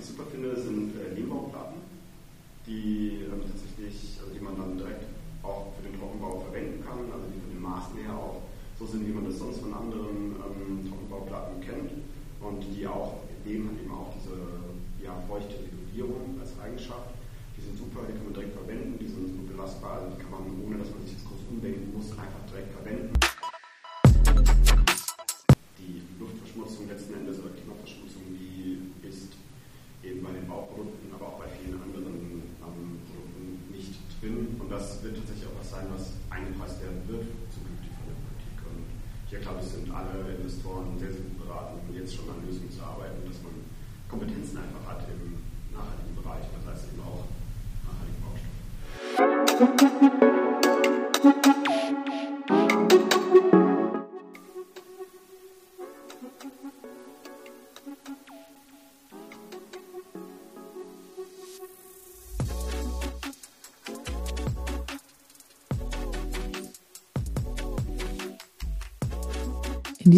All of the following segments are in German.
ich super finde, sind äh, Lehmbauplatten, die ähm, tatsächlich, also die man dann direkt auch für den Trockenbau verwenden kann, also die von den Maßen her auch so sind, wie man das sonst von anderen ähm, Trockenbauplatten kennt und die auch, dem hat eben auch diese ja, feuchte Isolierung als Eigenschaft. Die sind super, die kann man direkt verwenden, die sind so belastbar, also die kann man, ohne dass man sich jetzt groß umdenken muss, einfach direkt verwenden. Sein, was eingepreist werden wird zukünftig von der Politik. Und hier, glaube ich, sind alle Investoren sehr, sehr gut beraten, jetzt schon an Lösungen zu arbeiten, dass man Kompetenzen einfach hat im nachhaltigen Bereich. Das heißt eben auch nachhaltigen Baustoff.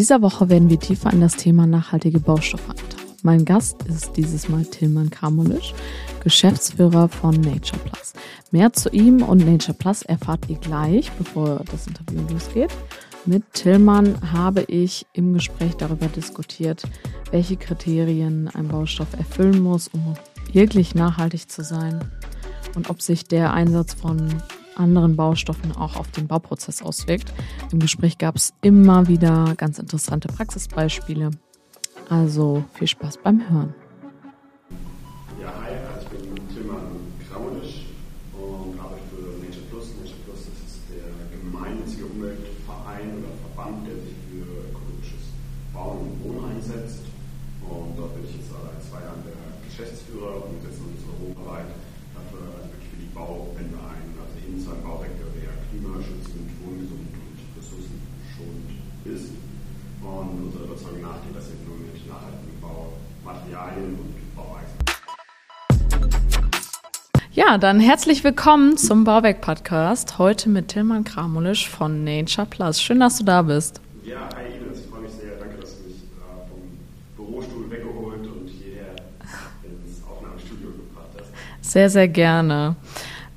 Dieser Woche werden wir tiefer in das Thema nachhaltige Baustoffe eintauchen. Mein Gast ist dieses Mal Tilman Kramulisch, Geschäftsführer von Nature Plus. Mehr zu ihm und Nature Plus erfahrt ihr gleich, bevor das Interview losgeht. Mit Tillmann habe ich im Gespräch darüber diskutiert, welche Kriterien ein Baustoff erfüllen muss, um wirklich nachhaltig zu sein und ob sich der Einsatz von anderen Baustoffen auch auf den Bauprozess auswirkt. Im Gespräch gab es immer wieder ganz interessante Praxisbeispiele. Also viel Spaß beim Hören. Ja, dann herzlich willkommen zum Bauwerk-Podcast. Heute mit Tilman Kramulisch von Nature Plus. Schön, dass du da bist. Ja, hi Ines, ich freue mich sehr. Danke, dass du mich äh, vom Bürostuhl weggeholt und hierher ins Aufnahmestudio gebracht hast. Sehr, sehr gerne.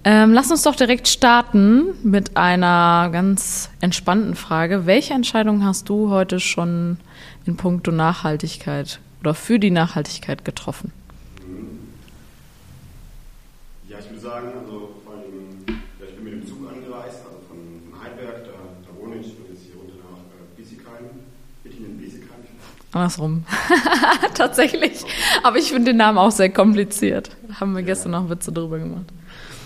Ähm, lass uns doch direkt starten mit einer ganz entspannten Frage. Welche Entscheidung hast du heute schon in puncto Nachhaltigkeit oder für die Nachhaltigkeit getroffen? Ja, ich würde sagen, also vor allem, ja, ich bin mit dem Zug angereist, also von, von Heidelberg, da, da wohne ich, und jetzt hier runter nach äh, Biesigheim. in Biesigheim. Andersrum. Tatsächlich. Aber ich finde den Namen auch sehr kompliziert. Haben wir ja. gestern noch Witze drüber gemacht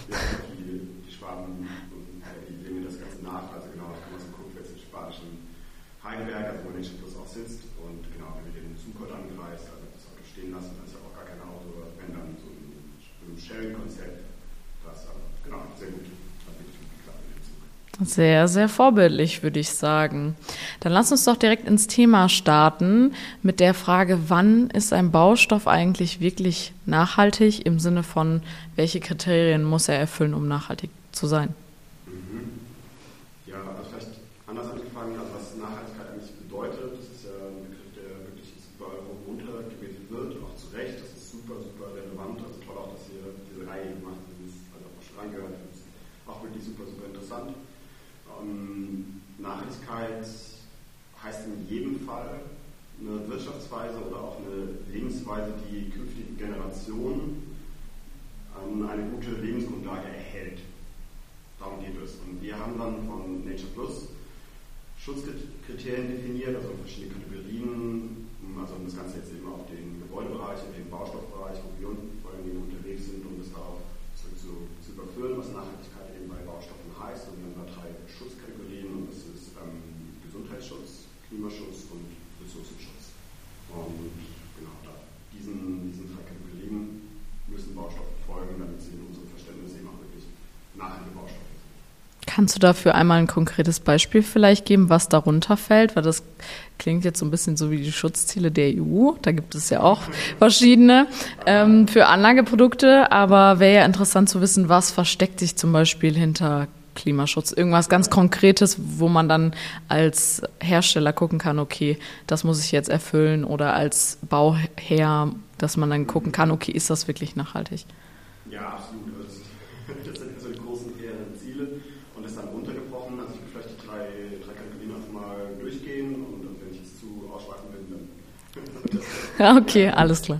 die, die Schwaben die legen das Ganze nach. Also genau, da kann man so gucken, wer im spanischen Heidelberg, also wo Nature Plus auch sitzt. Und genau, wenn wir den Zug heute angereist, also das Auto stehen lassen, dann ist ja auch gar kein Auto, wenn dann so ein, ein Sharing-Konzept. Das also, genau, sehr gut. Sehr, sehr vorbildlich, würde ich sagen. Dann lass uns doch direkt ins Thema starten mit der Frage, wann ist ein Baustoff eigentlich wirklich nachhaltig im Sinne von, welche Kriterien muss er erfüllen, um nachhaltig zu sein? Mhm. Ja, also vielleicht anders angefangen, also was Nachhaltigkeit eigentlich bedeutet, das ist ja ein Begriff, der wirklich überall runtergebetet wird, auch zu Recht, das ist super, super relevant, also toll auch, dass ihr diese Reihe gemacht habt, das also auch schon reingehört, das ist auch wirklich super, super interessant. Ähm, Nachhaltigkeit heißt in jedem Fall eine Wirtschaftsweise oder auch eine Lebensweise, die künftigen Generationen eine gute Lebensgrundlage erhält. Darum geht es. Und wir haben dann von Nature Plus Schutzkriterien definiert, also verschiedene Kategorien, also das Ganze jetzt eben auf den Gebäudebereich, den Baustoffbereich, wo wir vor allem unterwegs sind, um das darauf zu, zu, zu überführen, was Nachhaltigkeit eben bei Baustoffen heißt. Und wir haben da drei Schutzkategorien und das ist ähm, Gesundheitsschutz, Klimaschutz und Ressourcenschutz. Und genau, da diesen, diesen drei Kategorien müssen Baustoffe folgen, damit sie in unserem Verständnis eben auch wirklich nachhaltige Baustoffe sind. Kannst du dafür einmal ein konkretes Beispiel vielleicht geben, was darunter fällt? Weil das klingt jetzt so ein bisschen so wie die Schutzziele der EU. Da gibt es ja auch verschiedene ähm, für Anlageprodukte. Aber wäre ja interessant zu wissen, was versteckt sich zum Beispiel hinter Klimaschutz? Irgendwas ganz Konkretes, wo man dann als Hersteller gucken kann, okay, das muss ich jetzt erfüllen oder als Bauherr dass man dann gucken kann, okay, ist das wirklich nachhaltig? Ja, absolut. Also das sind also die großen fairen Ziele und das dann runtergebrochen. Also ich will vielleicht die drei, drei Kategorien einfach mal durchgehen und wenn ich jetzt zu ausschweifend bin, dann. okay, alles klar.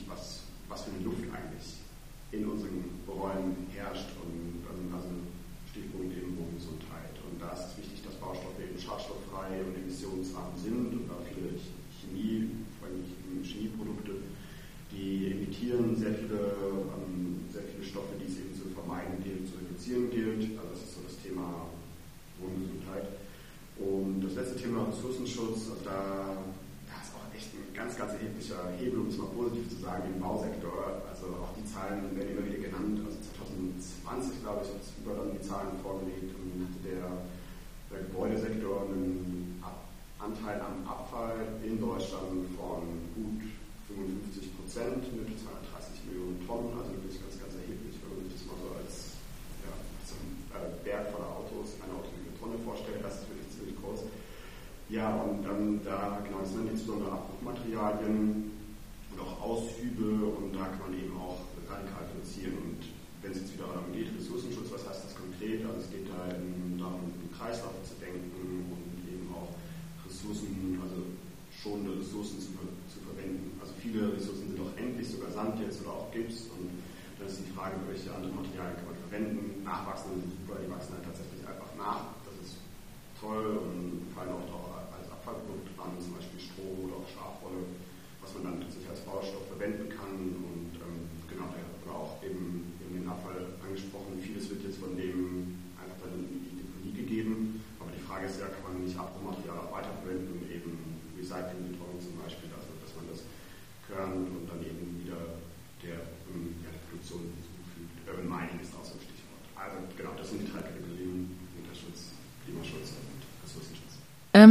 eigentlich, was, was für eine Luft eigentlich in unseren Räumen herrscht und ähm, also Stichpunkt eben Wohngesundheit. Und da ist es wichtig, dass Baustoffe eben schadstofffrei und emissionsarm sind und da viele Chemie, vor allem Chemieprodukte, die emittieren sehr viele, ähm, sehr viele Stoffe, die es eben zu vermeiden gilt, zu reduzieren gilt. Also das ist so das Thema Wohngesundheit. Und das letzte Thema Ressourcenschutz, also da ganz, ganz erheblicher Hebel, um es mal positiv zu sagen, im Bausektor. Also auch die Zahlen werden immer wieder genannt. Also 2020, glaube ich, hat es Überland die Zahlen vorgelegt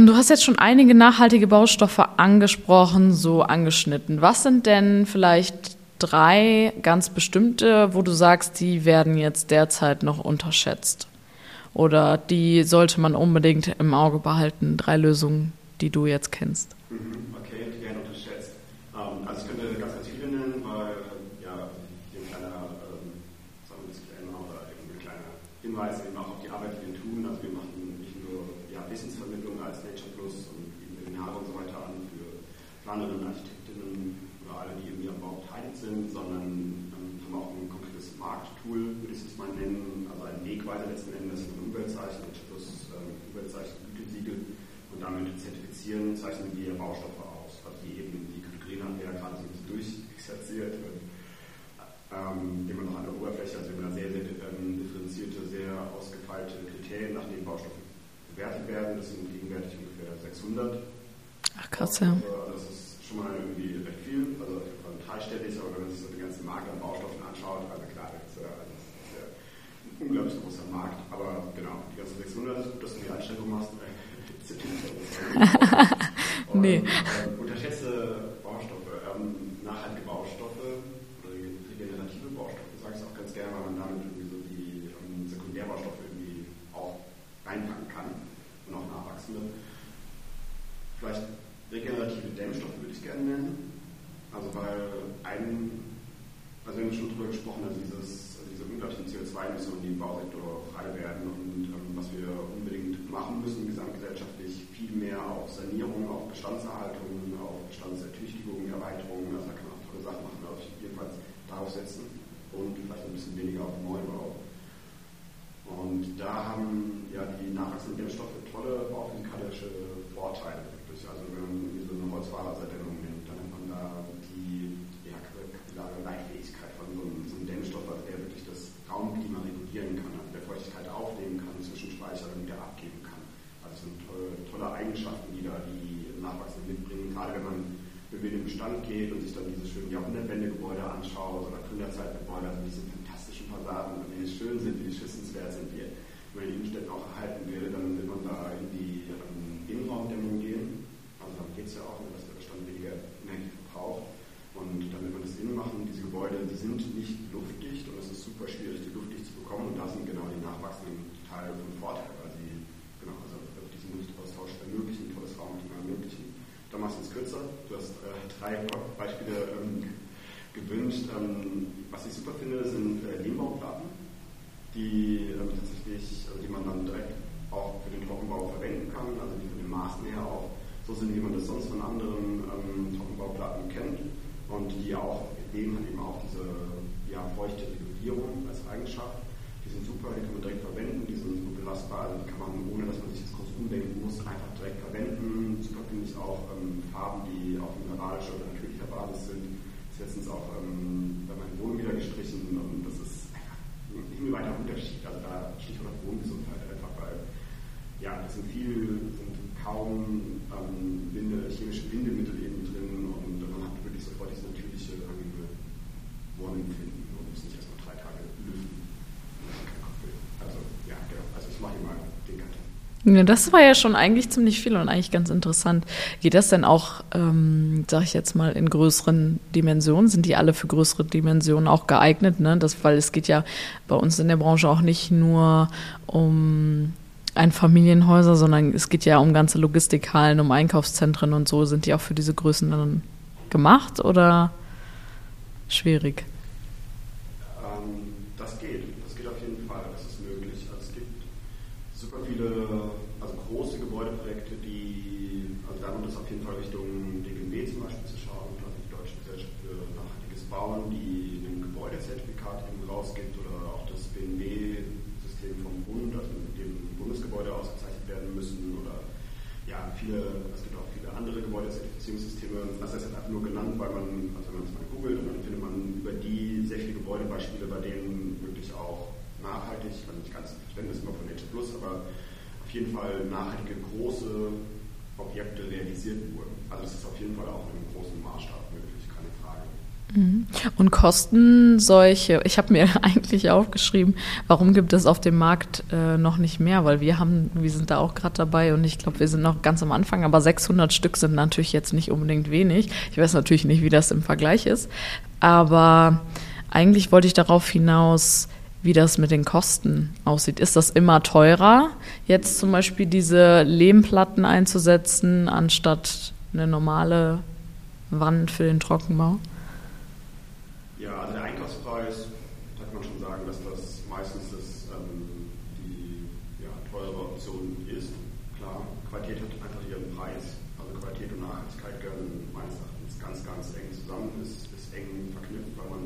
du hast jetzt schon einige nachhaltige Baustoffe angesprochen, so angeschnitten. Was sind denn vielleicht drei ganz bestimmte, wo du sagst, die werden jetzt derzeit noch unterschätzt? Oder die sollte man unbedingt im Auge behalten? Drei Lösungen, die du jetzt kennst. Mhm, okay, die werden unterschätzt. Ähm, also ich könnte ganz, ganz viele nennen, weil ja, hier ein kleiner, ähm, sagen wir oder ein kleiner Hinweis eben auch auf die Arbeit, die wir tun. Also wir machen nicht nur ja, Wissensvermittlung als Nature Plus und bieten Webinare und so weiter an Planerinnen, Architektinnen oder alle, die irgendwie am Bau beteiligt sind, sondern ähm, haben auch ein konkretes Markttool, würde ich es mal nennen, also ein Wegweiser letzten Endes mit Umweltzeichen, Nature Plus ähm, Umweltzeichen, Gütesiegel und damit zertifizieren, zeichnen wir Baustoffe aus, also die eben die Kategorien haben wir ja gerade so ein bisschen durchexerziert. Ähm, immer noch an der Oberfläche, also immer sehr, sehr ähm, differenzierte, sehr ausgefeilte Kriterien, nach denen Baustoffe bewertet werden. Das sind gegenwärtig ungefähr 600. Ach krass, ja. Also glaube ich, so groß Markt. Aber genau, die ganzen 600, dass du die Einstellung machst, ist Und, nee. Äh, unterschätze Baustoffe, ähm, nachhaltige Baustoffe oder regenerative Baustoffe, sage ich auch ganz gerne, weil man damit irgendwie so die ähm, Sekundärbaustoffe irgendwie auch reinpacken kann und auch nachwachsende. Vielleicht regenerative Dämmstoffe würde ich gerne nennen. Also weil ein, also wir haben schon drüber gesprochen, also dieses, also diese unglaublichen CO2-Emissionen Bausektor frei werden und ähm, was wir unbedingt machen müssen, gesamtgesellschaftlich viel mehr auf Sanierung, auf Bestandserhaltung, auf Bestandsertüchtigung, Erweiterung, also da kann man auch tolle Sachen machen, aber ich jedenfalls darauf setzen und vielleicht ein bisschen weniger auf Neubau. Und da haben ja die nachwachsenden Dämmstoffe tolle bauphysikalische Vorteile. Also wenn man so eine Holzfahrraderdämmung nimmt, dann hat man da die ja, kapillare Leitfähigkeit von so einem, so einem Dämmstoff, also der wirklich das Raumklima regulieren kann, also der Feuchtigkeit aufnehmen kann, zwischenspeichern und wieder abgeben kann. Also das sind tolle, tolle Eigenschaften, die da die Nachwachsenden mitbringen, gerade wenn man über geht und sich dann diese schönen Jahrhundertwende-Gebäude anschaut oder Gründerzeitgebäude, also diese fantastischen Fassaden, die schön sind, wie die schützenswert sind, die man in Innenstädten auch erhalten will, dann will man da in die ähm, Innenraumdämmung gehen. Also darum geht es ja auch, dass der Bestand weniger Energie verbraucht. Und dann will man das innen machen. Diese Gebäude, die sind nicht luftdicht und es ist super schwierig, die luftdicht zu bekommen. Und da sind genau die nachwachsenden Teile von Vorteil, weil sie genau, also diesen Luftaustausch ermöglichen, tolles Raumklima ermöglichen. Da machst du es kürzer. Du hast äh, drei Beispiele ähm, gewünscht. Ähm, was ich super finde, sind äh, Lehmbauplatten die ähm, tatsächlich, also die man dann direkt auch für den Trockenbau verwenden kann, also die von den Maßen her auch so sind, wie man das sonst von anderen ähm, Trockenbauplatten kennt und die auch, dem hat eben auch diese ja, feuchte Regulierung als Eigenschaft. Die sind super, die kann man direkt verwenden, die sind gut belastbar, also die kann man, ohne dass man sich das groß umdenken muss, einfach direkt verwenden. Super finde ich auch ähm, Farben, die auf mineralischer oder natürlicher Basis sind. Das ist letztens auch ähm, bei meinen Wohnung wieder gestrichen und das ist himmelweiter Unterschied. Also da Stichwort Wohngesundheit einfach, weil ja, das sind viel, sind kaum ähm, Winde, chemische Bindemittel eben drin und man hat wirklich sofort dieses natürliche, angenehme Wohnempfinden und muss nicht erstmal drei Tage lüften. Also ja, genau. Also ich mache hier mal den Cut. Ja, das war ja schon eigentlich ziemlich viel und eigentlich ganz interessant. Geht das denn auch, ähm, sag ich jetzt mal, in größeren Dimensionen? Sind die alle für größere Dimensionen auch geeignet? Ne? Das, weil es geht ja bei uns in der Branche auch nicht nur um Einfamilienhäuser, sondern es geht ja um ganze Logistikhallen, um Einkaufszentren und so. Sind die auch für diese Größen dann gemacht oder schwierig? Ähm, das geht, das geht auf jeden Fall, das ist möglich. Also es gibt super viele, also große Gebäudeprojekte, die, also da lohnt es auf jeden Fall Richtung DGB zum Beispiel zu schauen, also die Deutsche Gesellschaft für nachhaltiges Bauen, die ein Gebäudezertifikat eben rausgibt oder auch das BNB-System vom Bund, also mit dem Bundesgebäude ausgezeichnet werden müssen oder ja, viele, es gibt auch viele andere Gebäudezertifizierungssysteme. Das ist jetzt einfach nur genannt, weil man, also wenn man es mal googelt, dann findet man über die sehr viele Gebäudebeispiele, bei denen wirklich auch nachhaltig, also nicht ganz Verständnis immer von Nature Plus, aber jeden Fall nachhaltige große Objekte realisiert wurden. Also das ist auf jeden Fall auch einem großen Maßstab möglich, keine Frage. Mhm. Und kosten solche, ich habe mir eigentlich aufgeschrieben, warum gibt es auf dem Markt äh, noch nicht mehr? Weil wir haben, wir sind da auch gerade dabei und ich glaube, wir sind noch ganz am Anfang, aber 600 Stück sind natürlich jetzt nicht unbedingt wenig. Ich weiß natürlich nicht, wie das im Vergleich ist, aber eigentlich wollte ich darauf hinaus, wie das mit den Kosten aussieht. Ist das immer teurer, jetzt zum Beispiel diese Lehmplatten einzusetzen, anstatt eine normale Wand für den Trockenbau? Ja, also der Einkaufspreis, da kann man schon sagen, dass das meistens das, ähm, die ja, teure Option ist. Klar, Qualität hat einfach ihren Preis. Also Qualität und Nachhaltigkeit gehören meines Erachtens ganz, ganz eng zusammen, ist, ist eng verknüpft, weil man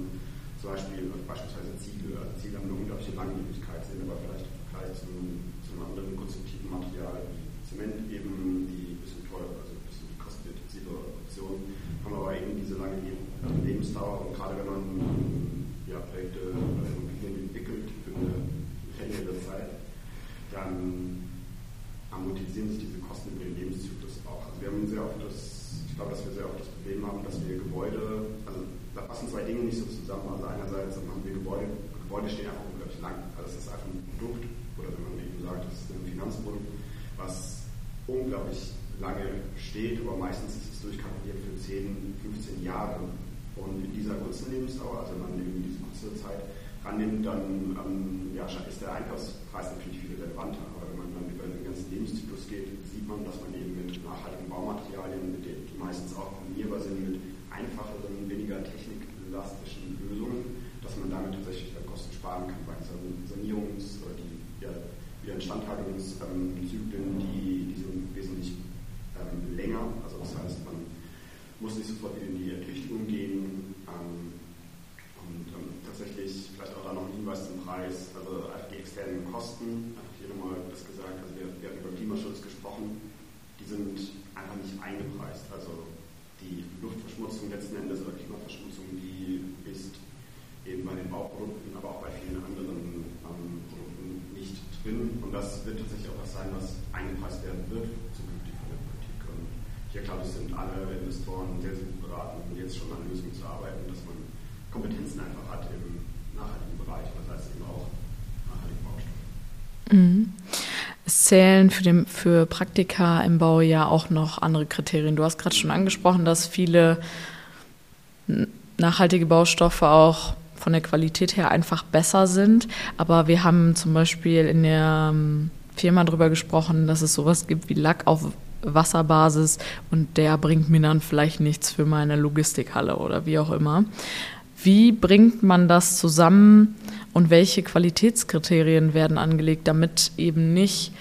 zum Beispiel beispielsweise Ziegel, also Ziegel haben eine unglaubliche Langlebigkeit, sind aber vielleicht im Vergleich zu, zu einem anderen konstruktiven Material wie Zement eben, die ein bisschen teurer, also ein bisschen kostenintensive Option, haben aber eben diese lange Lebensdauer und gerade wenn man ja, Projekte oder Immobilien entwickelt für eine längere Zeit, dann amortisieren sich diese Kosten über den Lebenszyklus auch. Also wir haben sehr oft das, ich glaube, dass wir sehr oft das Problem haben, dass wir Gebäude, also da passen zwei Dinge nicht so zusammen. Also einerseits haben wir Gebäude, Gebäude stehen einfach unglaublich lang. Also es ist einfach ein Produkt, oder wenn man eben sagt, es ist ein Finanzprodukt, was unglaublich lange steht, aber meistens ist es durchkalkuliert für 10, 15 Jahre. Und in dieser kurzen Lebensdauer, also man eben diese kurze Zeit rannimmt, dann ähm, ja, ist der Einkaufspreis natürlich viel relevanter. Aber wenn man dann über den ganzen Lebenszyklus geht, sieht man, dass man eben mit nachhaltigen Baumaterialien, mit denen, die meistens auch kombinierbar sind, mit einfacheren, weniger technikelastischen Lösungen, dass man damit tatsächlich Kosten sparen kann bei Sanierungs- oder die ja, Instandhaltungszyklen, die, die sind wesentlich ähm, länger. Also das heißt, man muss nicht sofort in die Ertüchtigung gehen. Ähm, und ähm, tatsächlich vielleicht auch da noch ein Hinweis zum Preis, also die externen Kosten, hat hier nochmal das gesagt, also wir, wir haben über Klimaschutz gesprochen, die sind einfach nicht eingepreist. Also die Luftverschmutzung letzten Endes oder Klimaverschmutzung, die ist eben bei den Bauprodukten, aber auch bei vielen anderen ähm, Produkten nicht drin. Und das wird tatsächlich auch was sein, was eingepreist werden wird hier glaube ich, sind alle Investoren sehr, sehr gut beraten, jetzt schon an Lösungen zu arbeiten, dass man Kompetenzen einfach hat im nachhaltigen Bereich, das heißt eben auch nachhaltigen Baustoff. Mhm. Es zählen für, den, für Praktika im Bau ja auch noch andere Kriterien. Du hast gerade schon angesprochen, dass viele nachhaltige Baustoffe auch von der Qualität her einfach besser sind. Aber wir haben zum Beispiel in der ähm, Firma darüber gesprochen, dass es sowas gibt wie Lack auf Wasserbasis und der bringt mir dann vielleicht nichts für meine Logistikhalle oder wie auch immer. Wie bringt man das zusammen und welche Qualitätskriterien werden angelegt, damit eben nicht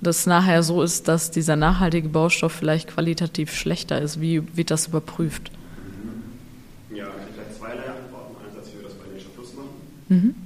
das nachher so ist, dass dieser nachhaltige Baustoff vielleicht qualitativ schlechter ist? Wie wird das überprüft? Ja, ich habe vielleicht zweierlei Antworten. Einerseits, wie wir das bei Nature Plus machen. Mhm.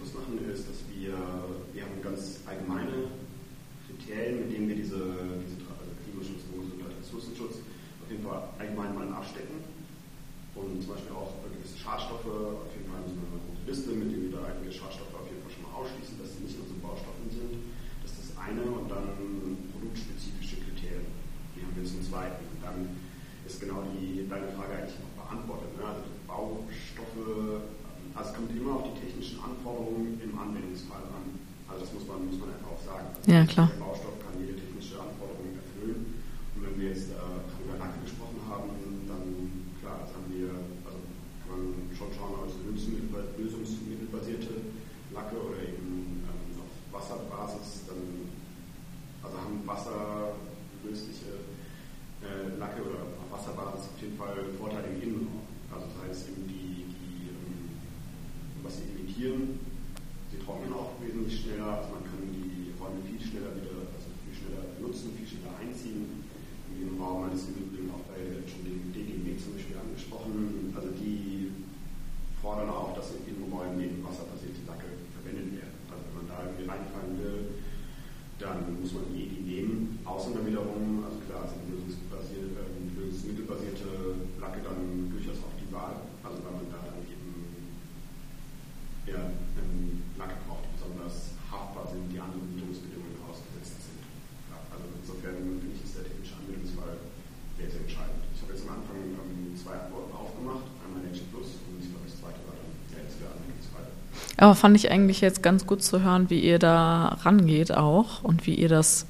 Ja, klar. Der Baustoff kann jede technische Anforderung erfüllen. Und wenn wir jetzt äh, über Lacke gesprochen haben, dann klar, das haben wir, also kann man schon schauen, ob es lösungsmittelbasierte Lacke oder eben ähm, auf Wasserbasis, dann also haben wasserlösliche äh, Lacke oder auf Wasserbasis auf jeden Fall Vorteile im Innenraum. Also das heißt eben die, die ähm, was sie imitieren, sie trocknen auch wesentlich schneller, also man kann Räume viel schneller wieder, also viel schneller nutzen, viel schneller einziehen. In dem Raum eines im Übrigen auch bei schon den DGB zum Beispiel angesprochen. Also die fordern auch, dass in Räumen eben wasserbasierte Lacke verwendet werden. Also wenn man da irgendwie reinfallen will, dann muss man die nehmen. Außen dann wiederum, also klar, sind lösungsbasierte, äh, lösungsmittelbasierte Lacke dann durchaus auch die Wahl. Also weil man da dann eben ja, Lacke braucht, die besonders haftbar sind, die anderen Bildungsbedingungen ausgesetzt sind. Ja, also insofern finde ich, ist der technische Anwendungsfall sehr, sehr entscheidend. Ich habe jetzt am Anfang ähm, zwei Antworten aufgemacht, einmal Nature Plus und ich glaube, das zweite war dann der letzte Anwendungsfall. Aber fand ich eigentlich jetzt ganz gut zu hören, wie ihr da rangeht auch und wie ihr das,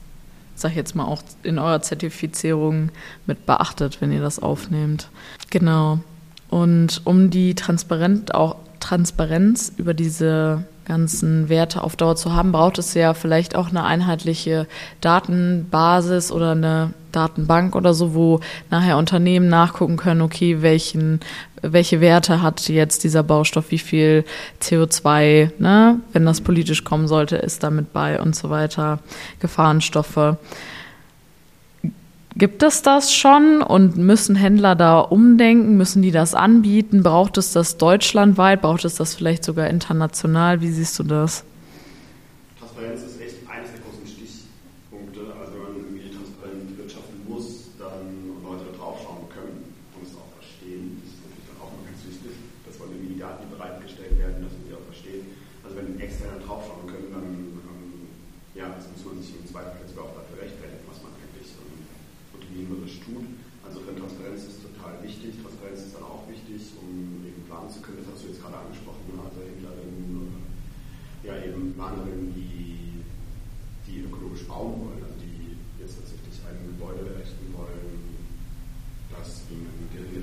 sag ich jetzt mal, auch in eurer Zertifizierung mit beachtet, wenn ihr das aufnehmt. Genau. Und um die Transparenz auch Transparenz über diese ganzen Werte auf Dauer zu haben, braucht es ja vielleicht auch eine einheitliche Datenbasis oder eine Datenbank oder so, wo nachher Unternehmen nachgucken können, okay, welchen, welche Werte hat jetzt dieser Baustoff, wie viel CO2, ne, wenn das politisch kommen sollte, ist damit bei und so weiter, Gefahrenstoffe. Gibt es das schon und müssen Händler da umdenken? Müssen die das anbieten? Braucht es das deutschlandweit? Braucht es das vielleicht sogar international? Wie siehst du das? Transparenz ist machen zu können. Das hast du jetzt gerade angesprochen, also Händlerinnen oder ja eben Planerinnen, die, die ökologisch bauen wollen, also die jetzt tatsächlich ein Gebäude errichten wollen, das ihnen geringe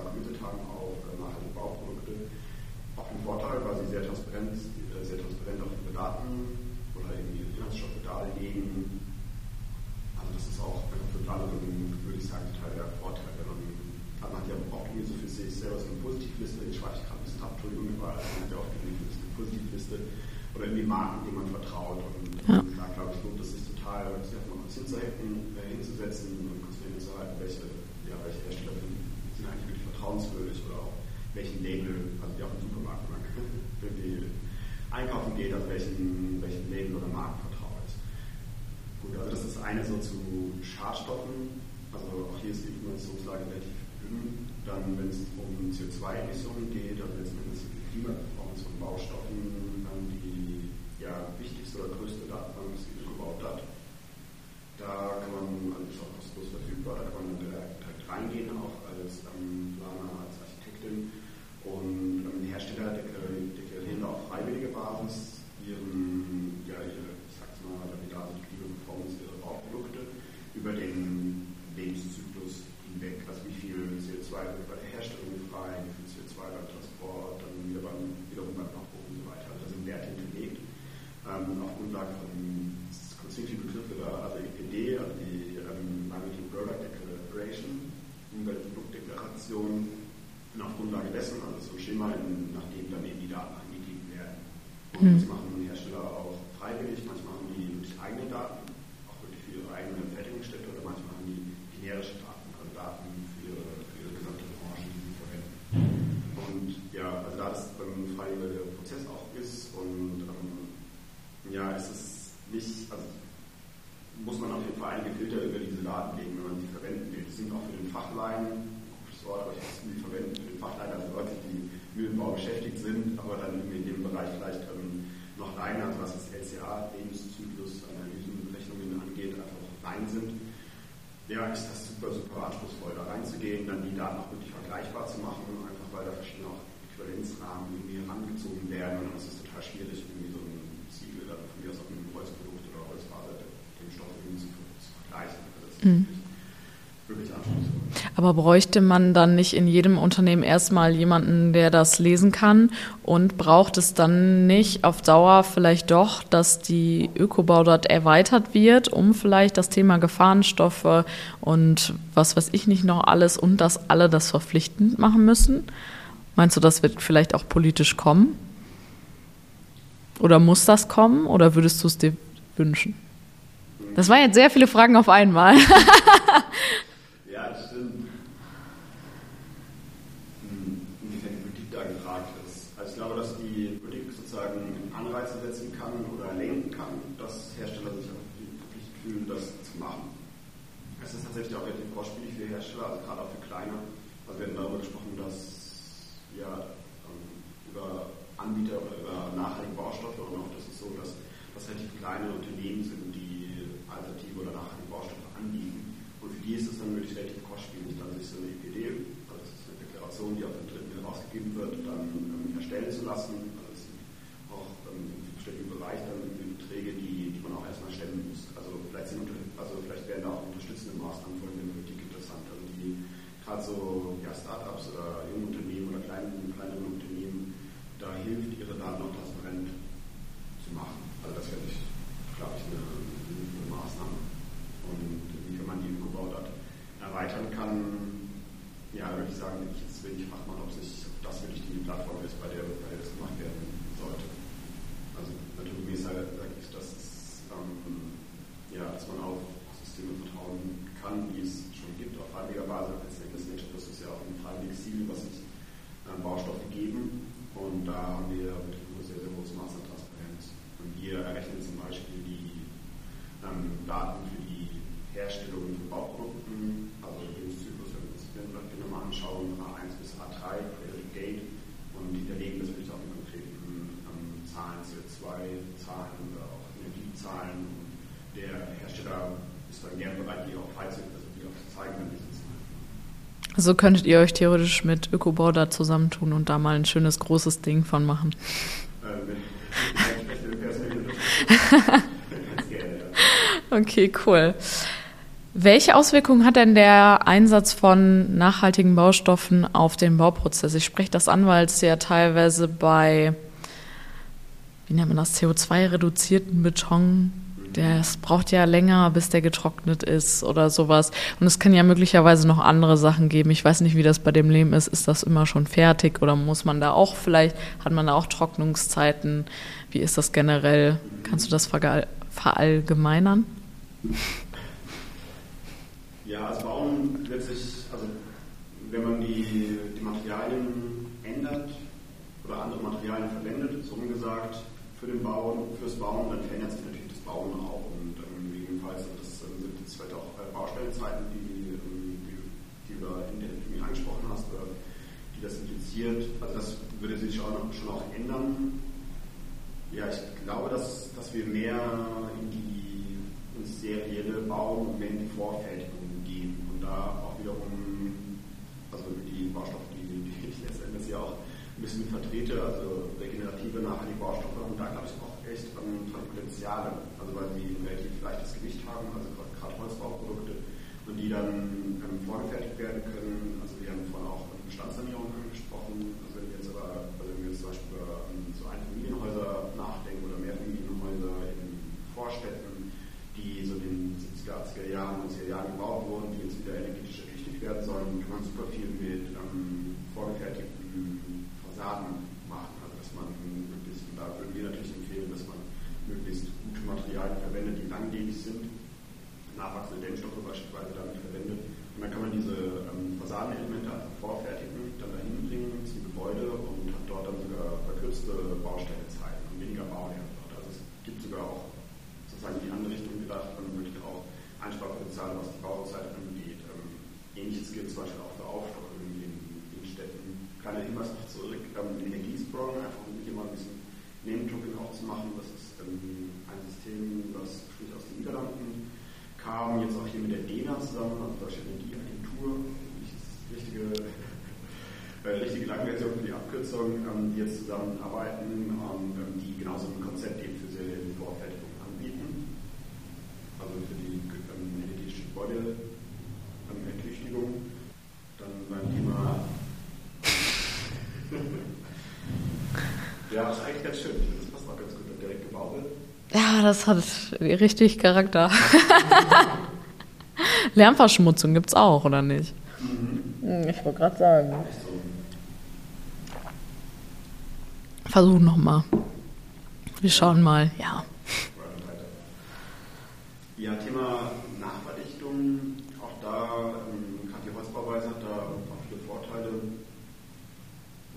gerade haben, auch äh, nachhaltige Bauprodukte, auch einen Vorteil, weil sie sehr transparent, äh, sehr transparent auf ihre Daten oder eben ihre Finanzstoffe darlegen. Also das ist auch für Planerinnen, würde ich sagen, total der Vorteil. Man, hat ja auch nie so für sich selber so eine Positivliste, ich schweife gerade ein bisschen ab, Entschuldigung, weil man hat ja auch irgendwie eine Positivliste oder in irgendwie Marken, denen man vertraut. Und da glaube ich, lohnt es sich total, sich einfach mal kurz äh, hinzusetzen und kurz zu halten, welche, ja, welche Hersteller finden sind eigentlich wirklich vertrauenswürdig oder auch welchen Label, also die auch im Supermarkt, wenn man irgendwie einkaufen geht, also welchen, welchen Label oder Marken vertraue ich. Gut, also das ist eine so zu Schadstoffen, also auch hier ist die Informationslage relativ dünn. Dann, wenn es um CO2-Emissionen geht, also jetzt mindestens die Klimaperformance von Baustoffen, PPD, also die ähm, Liability Product Declaration, Umweltproduktdeklaration. Und auf Grundlage dessen, also so ein Schema in Aber bräuchte man dann nicht in jedem Unternehmen erstmal jemanden, der das lesen kann? Und braucht es dann nicht auf Dauer vielleicht doch, dass die Ökobau dort erweitert wird, um vielleicht das Thema Gefahrenstoffe und was weiß ich nicht noch alles und dass alle das verpflichtend machen müssen? Meinst du, das wird vielleicht auch politisch kommen? Oder muss das kommen? Oder würdest du es dir wünschen? Das waren jetzt sehr viele Fragen auf einmal. erweitern kann, ja, würde ich sagen, ich jetzt wenig Fachmann, ob, sich, das wirklich die Plattform ist, bei der, bei der das gemacht werden sollte. Also naturgemäß sage ich, dass, ähm, ja, dass man auf Systeme vertrauen kann, die es schon gibt, auf freiwilliger Basis. Das ist ja auch ein freiwilliges Ziel, was sich ähm, Baustoffe geben. Und da haben wir mit einem sehr, sehr großes Maß an Transparenz. Und wir errechnen zum Beispiel die ähm, Daten für die Herstellung von Bauprodukten, also Lebenszyklus, wenn wir uns den nochmal anschauen, A1 bis A3, Cradle Gate, und hinterlegen das wirklich auch mit konkreten ähm, Zahlen, CO2-Zahlen oder auch Energiezahlen. Und der Hersteller ist dann gern bereit, die auch freizeitig, also die auch zu zeigen, wenn diese Zahlen. Also könntet ihr euch theoretisch mit Ökobau da zusammentun und da mal ein schönes großes Ding von machen. Ähm, okay, cool. Welche Auswirkungen hat denn der Einsatz von nachhaltigen Baustoffen auf den Bauprozess? Ich spreche das an, weil es ja teilweise bei, wie nennt man das, CO2-reduzierten Beton, das braucht ja länger, bis der getrocknet ist oder sowas. Und es kann ja möglicherweise noch andere Sachen geben. Ich weiß nicht, wie das bei dem Lehm ist. Ist das immer schon fertig oder muss man da auch vielleicht, hat man da auch Trocknungszeiten? Wie ist das generell? Kannst du das verallgemeinern? Ja, also Bauen wird also wenn man die, die Materialien ändert oder andere Materialien verwendet, so umgesagt, für den Bauen, fürs Bauen, dann verändert sich natürlich das Bauen auch. Und ähm, jedenfalls sind das, ähm, sind das vielleicht auch äh, Baustellenzeiten, die, ähm, die, die du in der Chemie angesprochen hast, oder die das impliziert. Also das würde sich schon, schon auch ändern. Ja, ich glaube, dass, dass wir mehr in die ins serielle Bauen und mehr in die Vorfertigung da auch wiederum, also die Baustoffe, die, die ich letztendlich ja auch ein bisschen vertrete, also regenerative, nachhaltige Baustoffe, und da glaube ich auch echt ähm, Potenziale, also weil sie ein relativ leichtes Gewicht haben, also gerade Holzbauprodukte, und die dann ähm, vorgefertigt werden können. Also wir haben vorhin auch Bestandssanierung angesprochen, also wenn wir jetzt aber, also wenn wir jetzt zum Beispiel über um, so Einfamilienhäuser nachdenken oder Mehrfamilienhäuser in Vorstädten, die so in den 70er, 80er Jahren, 90er Jahren gebaut wurden, die jetzt wieder energetisch errichtet werden sollen, kann man super viel mit ähm, vorgefertigten Fassaden machen. Also dass man möglichst, und da würden wir natürlich empfehlen, dass man möglichst gute Materialien verwendet, die langlebig sind, nachwachsende Dämmstoffe beispielsweise damit verwendet. Und dann kann man diese ähm, Fassadenelemente einfach vorfertigen, dann dahin bringen zum Gebäude und hat dort dann sogar verkürzte Baustellenzeiten und weniger Bauherren. Also es gibt sogar auch sozusagen in die andere Richtung gedacht, dann wirklich auch Einsparpotenziale, was die Bauzeit angeht. Ähm, Ähnliches gilt zum Beispiel auch für Aufstockung in, in Städten. Kleiner Hinweis noch zurück, ähm, Energiesprong, einfach um hier mal ein bisschen Name-Dropping auch zu machen. Das ist ähm, ein System, das ursprünglich aus den Niederlanden kam, jetzt auch hier mit der DENA zusammen, also Deutsche Energieagentur, nicht das richtige äh, richtige Langversion für die Abkürzung, ähm, die jetzt zusammenarbeiten, ähm, die genauso ein Konzept eben für sehr Vorfertigung also für die ähm, energetische Gebäudeertüchtigung. Dann beim Thema. ja, das ist eigentlich ganz schön. Das passt auch ganz gut, direkt gebaut Ja, das hat richtig Charakter. Lärmverschmutzung gibt es auch, oder nicht? Mhm. Ich wollte gerade sagen. Versuchen nochmal. Wir schauen mal, ja. Ja, Thema Nachverdichtung, auch da, ähm, gerade die Holzbauweise hat da auch viele Vorteile,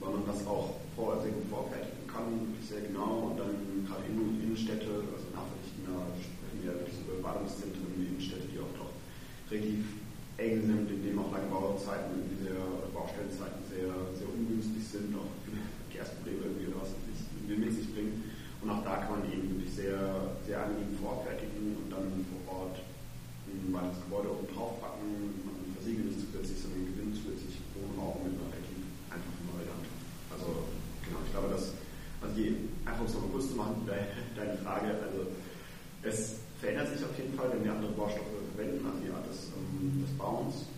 weil man das auch vor, sehr gut vorfertigen kann, sehr genau und dann gerade in Innenstädte, also Nachverdichten, da sprechen wir ja wirklich über Badungszentren, Innenstädte, die auch doch relativ eng sind, in denen auch lange Bauzeiten, sehr, Baustellenzeiten sehr, sehr ungünstig sind, auch viele Verkehrsprobleme irgendwie was mit sich bringen. Und auch da kann man eben wirklich sehr, sehr angenehm vorfertigen und dann vor Ort ein weiteres Gebäude oben drauf packen. Man versiegelt nicht zusätzlich, sondern gewinnt zusätzlich Wohnraum mit einer relativ einfachen Variante. Also genau, ich glaube, dass, also die, einfach um es nochmal kurz zu machen, deine Frage, also es verändert sich auf jeden Fall, wenn wir andere Baustoffe verwenden, also die Art des, um, des Bauens.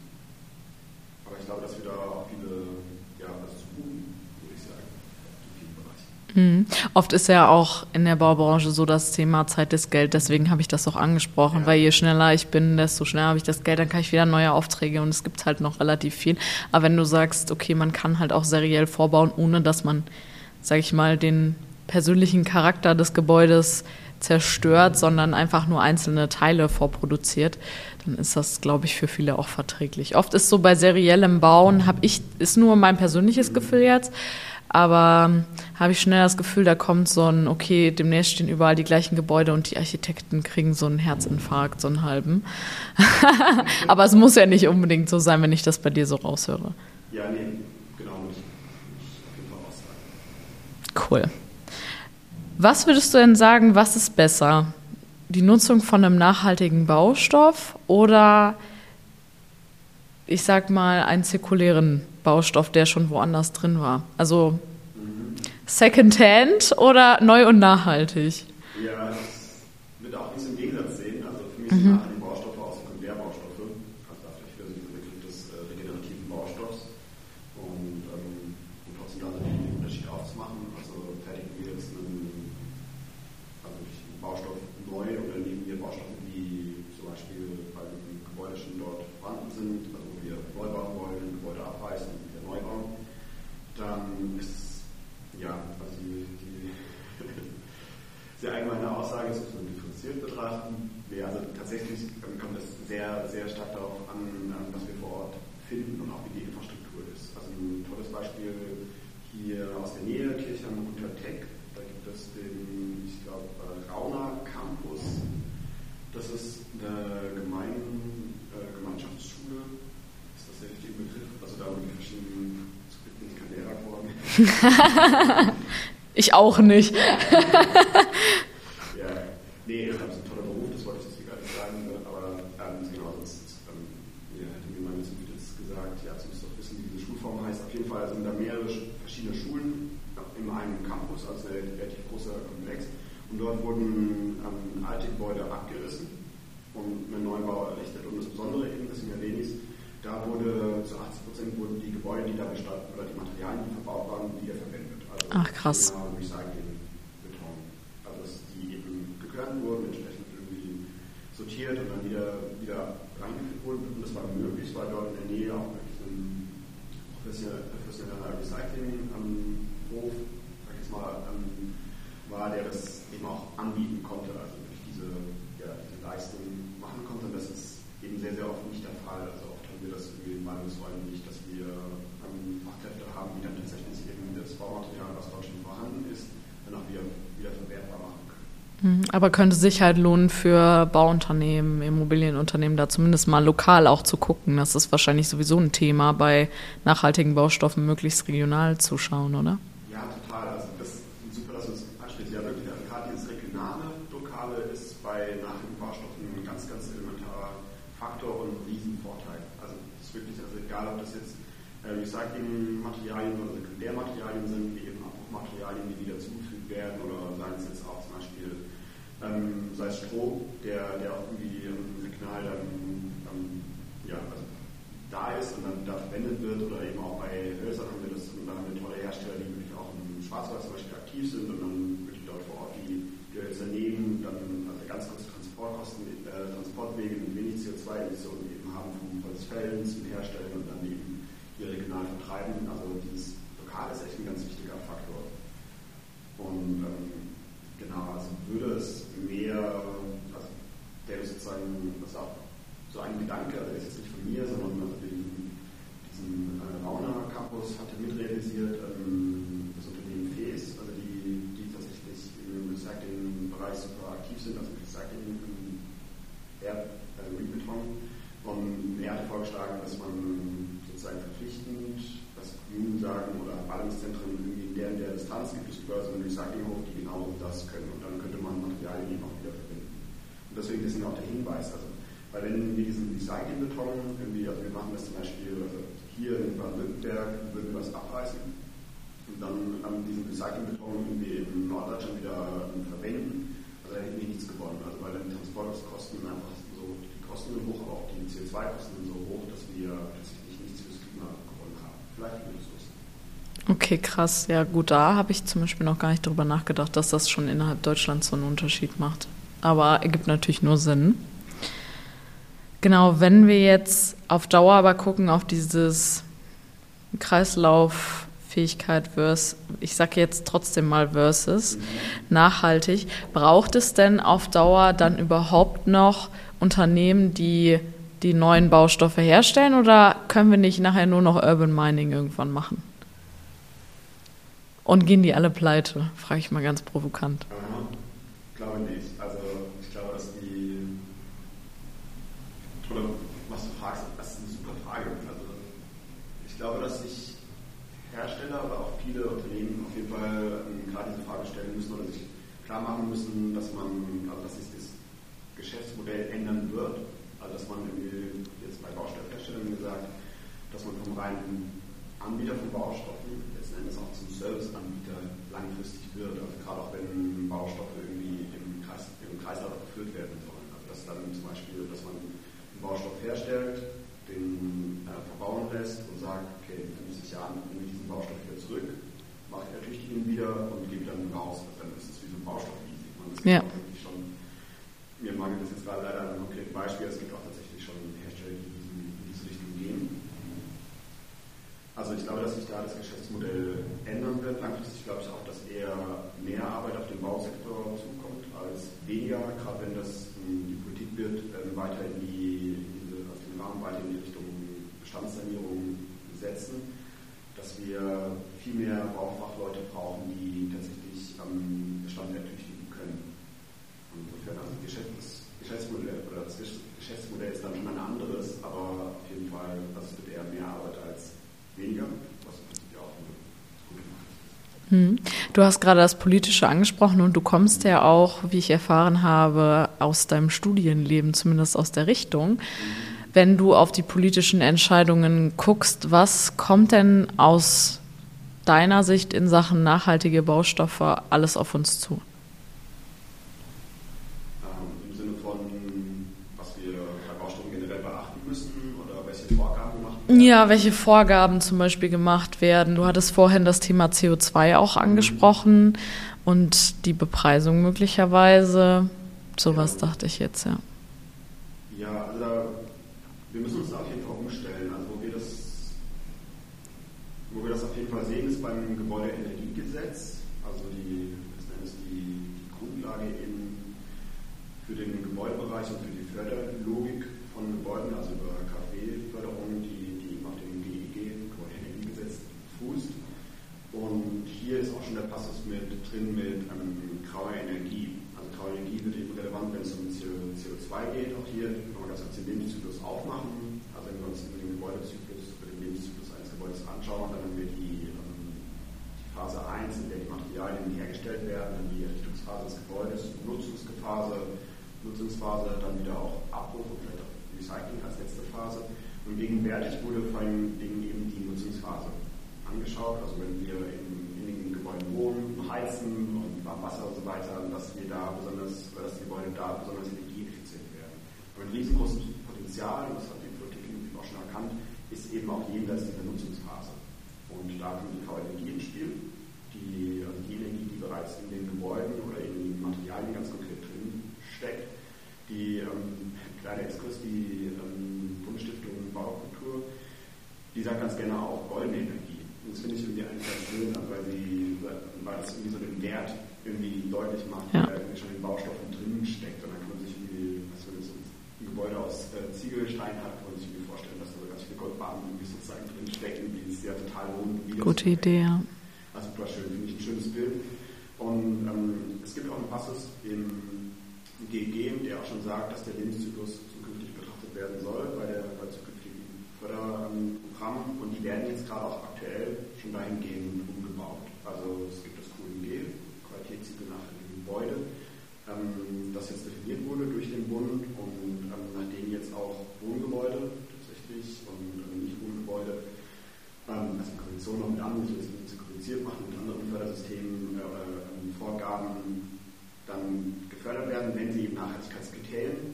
Aber ich glaube, dass wir da auch viele, ja, was zu tun, würde ich sagen, in vielen Bereichen. Hm. Oft ist ja auch in der Baubranche so das Thema Zeit ist Geld, deswegen habe ich das auch angesprochen, ja. weil je schneller ich bin, desto schneller habe ich das Geld, dann kann ich wieder neue Aufträge und es gibt halt noch relativ viel. Aber wenn du sagst, okay, man kann halt auch seriell vorbauen, ohne dass man, sage ich mal, den persönlichen Charakter des Gebäudes zerstört, sondern einfach nur einzelne Teile vorproduziert, dann ist das, glaube ich, für viele auch verträglich. Oft ist so bei seriellem Bauen, habe ich, ist nur mein persönliches Gefühl jetzt, aber ähm, habe ich schnell das Gefühl, da kommt so ein, okay, demnächst stehen überall die gleichen Gebäude und die Architekten kriegen so einen Herzinfarkt, so einen halben. aber es muss ja nicht unbedingt so sein, wenn ich das bei dir so raushöre. Ja, nee, genau. Ich, ich auf jeden Fall Cool. Was würdest du denn sagen, was ist besser? Die Nutzung von einem nachhaltigen Baustoff oder ich sag mal einen zirkulären Baustoff, der schon woanders drin war. Also Secondhand oder neu und nachhaltig? Ja, das wird auch nicht im Gegensatz sehen. Also für mich sind mhm. nachhaltige Baustoffe auch Sekundärbaustoffe. Also da vielleicht wieder so dieser Begriff des äh, regenerativen Baustoffs. Und ähm, um trotzdem da den Unterschied aufzumachen, also fertigen wir jetzt einen, also einen Baustoff neu oder nehmen wir Baustoffe, die zum Beispiel bei dem Gebäude schon dort vorhanden sind, also wo wir neu bauen wollen, ein Gebäude abreißen und wieder neu bauen, dann ist ja, also die, die sehr allgemeine Aussage ist, muss man differenziert betrachten. Wir, also tatsächlich kommt es sehr, sehr stark darauf an, was wir vor Ort finden und auch wie die Infrastruktur ist. Also ein tolles Beispiel hier aus der Nähe, Kirchheim unter Tech. Da gibt es den, ich glaube, Rauna Campus. Das ist eine Gemeinde, Gemeinschaftsschule, ist das der richtige Begriff? Also da, wo die verschiedenen, so bin ich kein Lehrer geworden. ich auch nicht. ja, nee, das ist ein toller Beruf, das wollte ich jetzt hier gar nicht sagen, aber ähm, genau, sonst ähm, ja, hätte mir meine jetzt gesagt, ja, Sie müssen doch wissen, wie diese Schulform heißt. Auf jeden Fall sind da mehrere verschiedene Schulen in einem Campus, also ein relativ großer Komplex. Und dort wurden ähm, alte Gebäude abgerissen und einen Neubau errichtet. Und das Besondere eben, das in Venis, da wurde zu 80 Prozent wurden die Gebäude, die da bestanden oder die Materialien, die verbaut Ach krass. Genau Recycling, Beton. Also dass die eben gekörnt wurden, entsprechend irgendwie sortiert und dann wieder, wieder reingeführt wurden. Und das war möglich, weil dort in der Nähe auch wirklich ein professioneller Recycling-Hof, sag ich jetzt mal, ähm, war, der das eben auch anbieten konnte. Also wirklich diese Leistung machen konnte. Das ist eben sehr, sehr oft nicht der Fall. Also oft haben wir das irgendwie in Meinungsräumen nicht, dass wir ähm, Fachkräfte haben, die dann tatsächlich eben das Baumaterial, was dort schon vorhanden ist, dann auch wieder, wieder verwertbar machen können. Mhm. Aber könnte sich halt lohnen für Bauunternehmen, Immobilienunternehmen, da zumindest mal lokal auch zu gucken. Das ist wahrscheinlich sowieso ein Thema, bei nachhaltigen Baustoffen möglichst regional zu schauen, oder? Recyclingmaterialien oder Sekundärmaterialien sind, wie eben Abbruchmaterialien, die wieder zugefügt werden oder seien es jetzt auch zum Beispiel, Stroh, der, der auch irgendwie im Signal dann, dann ja, also da ist und dann da verwendet wird oder eben auch bei Hölzern haben wir das und da haben wir tolle Hersteller, die wirklich auch im Schwarzwald zum Beispiel aktiv sind und dann wirklich dort vor Ort die, die Hölzer nehmen, dann also ganz kurze Transportkosten, äh, Transportwege mit wenig CO2-Emissionen eben haben vom Holzfällen zum Herstellen und dann eben hier regional vertreiben. Also dieses Lokal ist echt ein ganz wichtiger Faktor. Und ähm, genau, also würde es mehr, also der ist sozusagen, das ist auch so ein Gedanke, also der ist jetzt nicht von mir, sondern also den, diesen äh, Rauna Campus hatte mitrealisiert ähm, das Unternehmen FES, also die, die tatsächlich im Recycling-Bereich super aktiv sind, also Recycling im Erd, äh, Rebeton. Und er hatte vorgeschlagen, dass man sozusagen verpflichtend, dass Kommunen sagen oder Ballungszentren irgendwie in der in der Distanz gibt es überall so einen Recyclinghof, die genau das können und dann könnte man Materialien eben auch wieder verwenden. Und deswegen ist auch der Hinweis, also weil wenn wir diesen Recyclingbeton irgendwie, also wir machen das zum Beispiel also hier in Baden-Württemberg, würden wir das abreißen und dann ähm, diesen Recyclingbeton irgendwie in Norddeutschland wieder ähm, verwenden, also da hätten wir nichts gewonnen, also weil dann die Transportkosten einfach so, die Kosten sind hoch, aber auch die CO2-Kosten sind so hoch, dass wir Okay, krass. Ja, gut, da habe ich zum Beispiel noch gar nicht drüber nachgedacht, dass das schon innerhalb Deutschlands so einen Unterschied macht. Aber ergibt natürlich nur Sinn. Genau, wenn wir jetzt auf Dauer aber gucken, auf dieses Kreislauffähigkeit versus, ich sage jetzt trotzdem mal versus, nachhaltig, braucht es denn auf Dauer dann überhaupt noch Unternehmen, die die neuen Baustoffe herstellen oder können wir nicht nachher nur noch Urban Mining irgendwann machen? Und gehen die alle pleite? Frage ich mal ganz provokant. Ich glaube nicht. Also ich glaube, dass die oder was du fragst, das ist eine super Frage. Also ich glaube, dass sich Hersteller, aber auch viele Unternehmen auf jeden Fall ähm, gerade diese Frage stellen müssen oder sich klar machen müssen, dass man, also dass sich das Geschäftsmodell ändern wird also dass man jetzt bei Baustoffherstellern gesagt, dass man vom reinen Anbieter von Baustoffen letzten Endes auch zum Serviceanbieter langfristig wird. Also gerade auch wenn Baustoffe irgendwie im, Kreis, im Kreislauf geführt werden sollen. Also dass dann zum Beispiel, dass man einen Baustoff herstellt, den äh, verbauen lässt und sagt, okay, in 50 Jahren nehme ich diesen Baustoff wieder zurück, mache ich natürlich ihn wieder und gebe dann raus. Also dann ist es wie so ein Baustoff-Leasing. Ja. schon, mir mangelt das jetzt gerade leider ein konkretes Beispiel, es gibt auch Also ich glaube, dass sich da das Geschäftsmodell ändern wird. Langfristig glaube ich auch, dass eher mehr Arbeit auf den Bausektor zukommt als weniger, gerade wenn das ähm, die Politik wird, ähm, weiter in die, in diese, auf den Rahmen weiter in die Richtung Bestandssanierung setzen, dass wir viel mehr Baufachleute brauchen, die tatsächlich am Bestand können. Insofern also das Geschäftsmodell oder das Geschäftsmodell ist dann schon ein anderes, aber auf jeden Fall, das wird eher mehr Arbeit als weniger, was ja auch hm. Du hast gerade das Politische angesprochen und du kommst ja auch, wie ich erfahren habe, aus deinem Studienleben, zumindest aus der Richtung. Wenn du auf die politischen Entscheidungen guckst, was kommt denn aus deiner Sicht in Sachen nachhaltige Baustoffe alles auf uns zu? Ja, welche Vorgaben zum Beispiel gemacht werden. Du hattest vorhin das Thema CO2 auch angesprochen und die Bepreisung möglicherweise. Sowas ja. dachte ich jetzt, ja. Ja, also wir müssen uns da auf jeden Fall umstellen. Also wo wir das, wo wir das auf jeden Fall sehen, ist beim Gebäudeenergiegesetz, also die, das ist die, die Grundlage in, für den Gebäudebereich und für die Förderlogik von Gebäuden, also über 4 ist auch schon der Passus mit drin mit ähm, grauer Energie. Also graue Energie wird eben relevant, wenn es um CO2 geht. Auch hier kann man das als den Lebenszyklus aufmachen. Also wenn wir uns über den Gebäudezyklus, über den Lebenszyklus eines Gebäudes anschauen, dann haben wir die, ähm, die Phase 1, in der die Materialien hergestellt werden, dann die Errichtungsphase des Gebäudes, Nutzungsphase, Nutzungsphase, dann wieder auch Abbruch und vielleicht auch Recycling als letzte Phase. Und gegenwärtig wurde vor allem eben die Nutzungsphase angeschaut. Also wenn wir in Gebäuden wohnen, heizen und warm Wasser und so weiter, dass wir da besonders, dass die Gebäude da besonders energieeffizient werden. Aber ein riesengroßes Potenzial, und das hat die Politik auch schon erkannt, ist eben auch jenseits dieser Nutzungsphase. Und da kommt die Energie ins Spiel, die, also die Energie, die bereits in den Gebäuden oder in den Materialien ganz konkret drin steckt. Die ähm, kleine Exkurs, die ähm, Bundesstiftung Baukultur, die sagt ganz gerne auch goldene Energie das finde ich irgendwie eigentlich ganz schön, weil, sie, weil das irgendwie so den Wert irgendwie deutlich macht, ja. der irgendwie schon in den Baustoffen drin steckt. Und dann kann man sich irgendwie, was wenn so ein Gebäude aus äh, Ziegelstein hat, kann man sich irgendwie vorstellen, dass da so ganz viele Goldbarren irgendwie sozusagen drin stecken, die es ja total lohnt. Gute Idee, ja. Also super schön, finde ich ein schönes Bild. Und ähm, es gibt auch einen Passus im GG, der auch schon sagt, dass der Lebenszyklus zukünftig betrachtet werden soll bei der bei zukünftigen Förderprogrammen. Und die werden jetzt gerade auch aktuell schon dahingehend umgebaut. Also es gibt das QMG, Qualitätssiegel nach dem Gebäude, ähm, das jetzt definiert wurde durch den Bund und ähm, nachdem jetzt auch Wohngebäude tatsächlich und ähm, nicht Wohngebäude, ähm, also in Koalition noch mit anderen, die das synchronisiert machen, mit anderen Fördersystemen oder äh, Vorgaben dann gefördert werden, wenn sie eben Nachhaltigkeitskriterien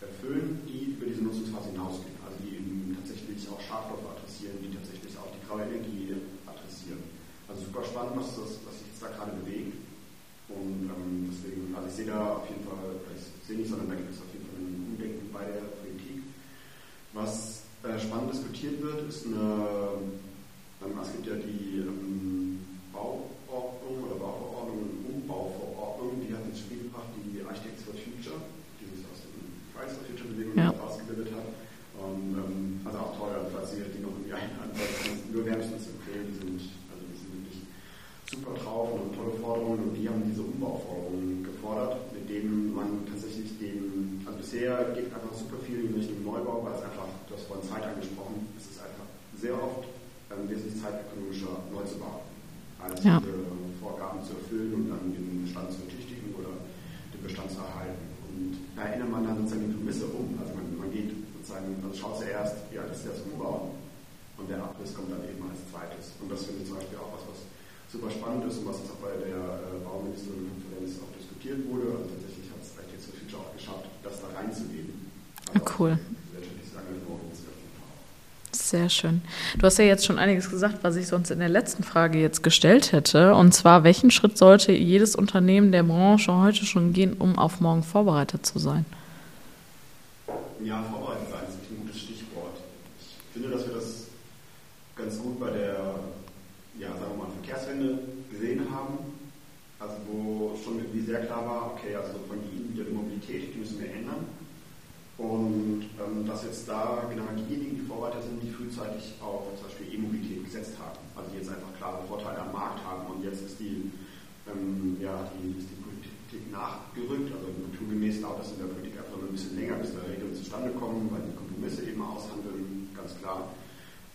erfüllen, die über diese Nutzungsphase spannend, was, das, was sich jetzt da gerade bewegt. Und ähm, deswegen, also ich sehe da auf jeden Fall, ich sehe nicht, sondern da gibt es auf jeden Fall ein Umdenken bei der Politik. Was äh, spannend diskutiert wird, ist eine, ähm, es gibt ja die ähm, Bauordnung oder Bauverordnung und Umbauverordnung, die hat ins Spiel gebracht, die Architects for Future, die sich aus den Fridays for Future Bewegung ja. ausgebildet hat. Und, ähm, also auch toll, falls Sie die noch irgendwie einladen nur wärmstens empfehlen, die sind, also die sind wirklich super drauf und tolle Forderungen und die haben diese Umbauforderungen gefordert, mit denen man tatsächlich den, also bisher geht einfach super viel in Richtung Neubau, weil es einfach, du hast vorhin Zeit angesprochen, es ist einfach sehr oft ähm, wesentlich zeitökonomischer neu zu bauen, als ja. diese Vorgaben zu erfüllen und dann den Bestand zu ertüchtigen oder den Bestand zu erhalten. Und da erinnert man dann sozusagen die Prämisse um. Also man, man sozusagen, also schaut zuerst, ja, das ist das Umbauen und der Abriss kommt dann eben als zweites. Und das finde ich zum Beispiel auch was, was super spannend ist und was jetzt auch bei der äh, Bauministerinnenkonferenz auch diskutiert wurde. Also tatsächlich hat es Architects for Future auch geschafft, das da reinzugeben. Also cool. Sehr schön. Du hast ja jetzt schon einiges gesagt, was ich sonst in der letzten Frage jetzt gestellt hätte. Und zwar, welchen Schritt sollte jedes Unternehmen der Branche heute schon gehen, um auf morgen vorbereitet zu sein? Ja, vorbereitet sein ist ein gutes Stichwort. Ich finde, dass wir das ganz gut bei der, ja, sagen wir mal, Verkehrswende gesehen haben. Also wo schon irgendwie sehr klar war, okay, also von die Mobilität, die müssen wir ändern. Und ähm, dass jetzt da genau diejenigen, die Vorreiter sind, die frühzeitig auf zum Beispiel E-Mobilität gesetzt haben, also die jetzt einfach klare Vorteile am Markt haben und jetzt ist die, ähm, ja, die, ist die Politik nachgerückt, also naturgemäß dauert das in der Politik einfach nur ein bisschen länger, bis da Regeln zustande kommen, weil die Kompromisse eben aushandeln, ganz klar.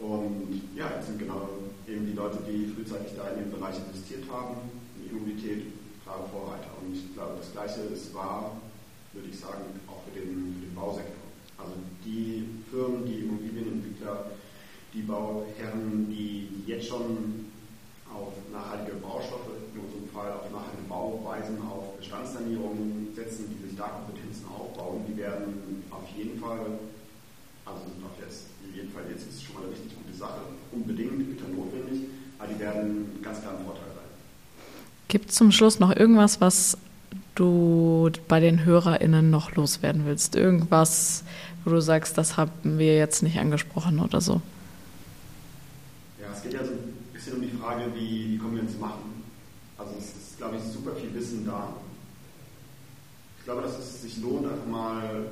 Und ja, jetzt sind genau eben die Leute, die frühzeitig da in den Bereich investiert haben, in E-Mobilität, klare Vorreiter. Und ich glaube, das Gleiche ist wahr würde ich sagen, auch für den, für den Bausektor. Also die Firmen, die Immobilienentwickler, die Bauherren, die jetzt schon auf nachhaltige Baustoffe, in unserem Fall auf nachhaltige Bauweisen, auf Bestandssanierungen setzen, die sich da Kompetenzen aufbauen, die werden auf jeden Fall, also auf jetzt, in jedem Fall jetzt ist es schon mal eine richtig gute Sache, unbedingt, bitter notwendig, aber die werden ganz klar einen Vorteil. Gibt es zum Schluss noch irgendwas, was du bei den HörerInnen noch loswerden willst? Irgendwas, wo du sagst, das haben wir jetzt nicht angesprochen oder so? Ja, es geht ja so ein bisschen um die Frage, wie, wie kommen wir ins Machen? Also es ist, glaube ich, super viel Wissen da. Ich glaube, dass es sich lohnt, einfach mal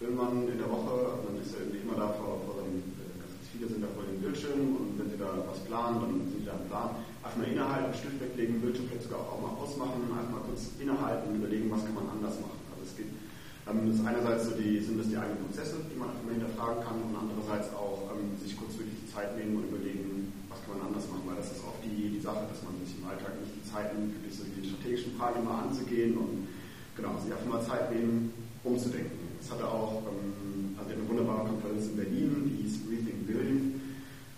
irgendwann in der Woche, man ist ja irgendwie immer da vor, vor dem, ganz viele sind da vor dem Bildschirm und wenn sie da was planen, dann sind sie da im Plan einfach mal innehalten, Stift weglegen, Bildschirm vielleicht sogar auch mal ausmachen, einfach mal kurz innehalten und überlegen, was kann man anders machen. Also es gibt ähm, das ist einerseits so die, sind das die eigenen Prozesse, die man einfach mal hinterfragen kann und andererseits auch ähm, sich kurz wirklich die Zeit nehmen und überlegen, was kann man anders machen, weil das ist oft die, die Sache, dass man sich im Alltag nicht die Zeit nimmt, wirklich so die strategischen Fragen mal anzugehen und genau, sich einfach mal Zeit nehmen, umzudenken. Es hatte auch ähm, also eine wunderbare Konferenz in Berlin, die hieß Rethink Building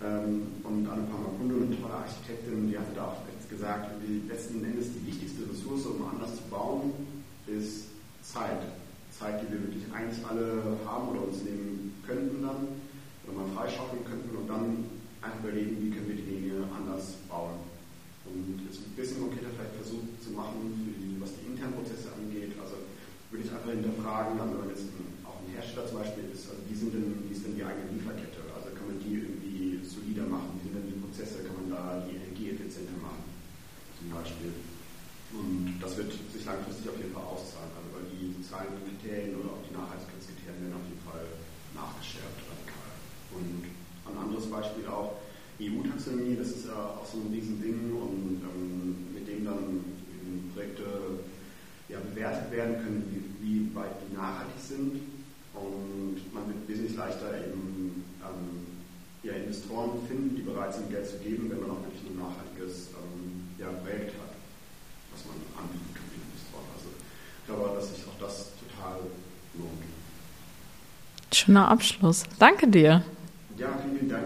und Anupama Kundu, eine tolle Architektin, die hatte da auch gesagt, die letzten Endes die wichtigste Ressource, um anders zu bauen, ist Zeit. Zeit, die wir wirklich eigentlich alle haben oder uns nehmen könnten dann, oder mal freischaufeln könnten und dann einfach überlegen, wie können wir die Dinge anders bauen. Und jetzt ein bisschen konkreter vielleicht versucht zu machen, die, was die internen Prozesse angeht. Also würde ich einfach hinterfragen, also wenn jetzt auch ein Hersteller zum Beispiel ist, also wie, sind denn, wie ist denn die eigene Lieferkette? Also kann man die irgendwie solider machen? Wie sind denn die Prozesse? Kann man da die Energie effizienter machen? Zum Beispiel. Und das wird sich langfristig auf jeden Fall auszahlen, also weil die sozialen Kriterien oder auch die Nachhaltigkeitskriterien werden auf jeden Fall nachgeschärft radikal. Und ein anderes Beispiel auch EU-Taxonomie, das ist ja auch so ein Riesending und ähm, mit dem dann Projekte ja, bewertet werden können, wie, wie weit die nachhaltig sind. Und man wird wesentlich leichter eben ähm, ja, Investoren finden, die bereit sind, Geld zu geben, wenn man auch wirklich ein nachhaltiges ähm, ja, Projekt hat, was man anbieten kann den Investoren. Also ich glaube, dass sich auch das total lohnt. Schöner Abschluss. Danke dir. Ja, vielen, Dank.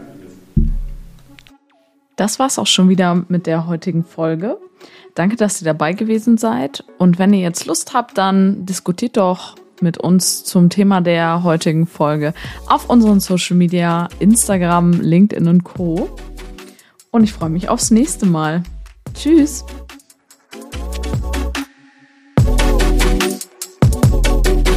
Das war's auch schon wieder mit der heutigen Folge. Danke, dass ihr dabei gewesen seid. Und wenn ihr jetzt Lust habt, dann diskutiert doch mit uns zum Thema der heutigen Folge auf unseren Social Media, Instagram, LinkedIn und Co. Und ich freue mich aufs nächste Mal. Tschüss!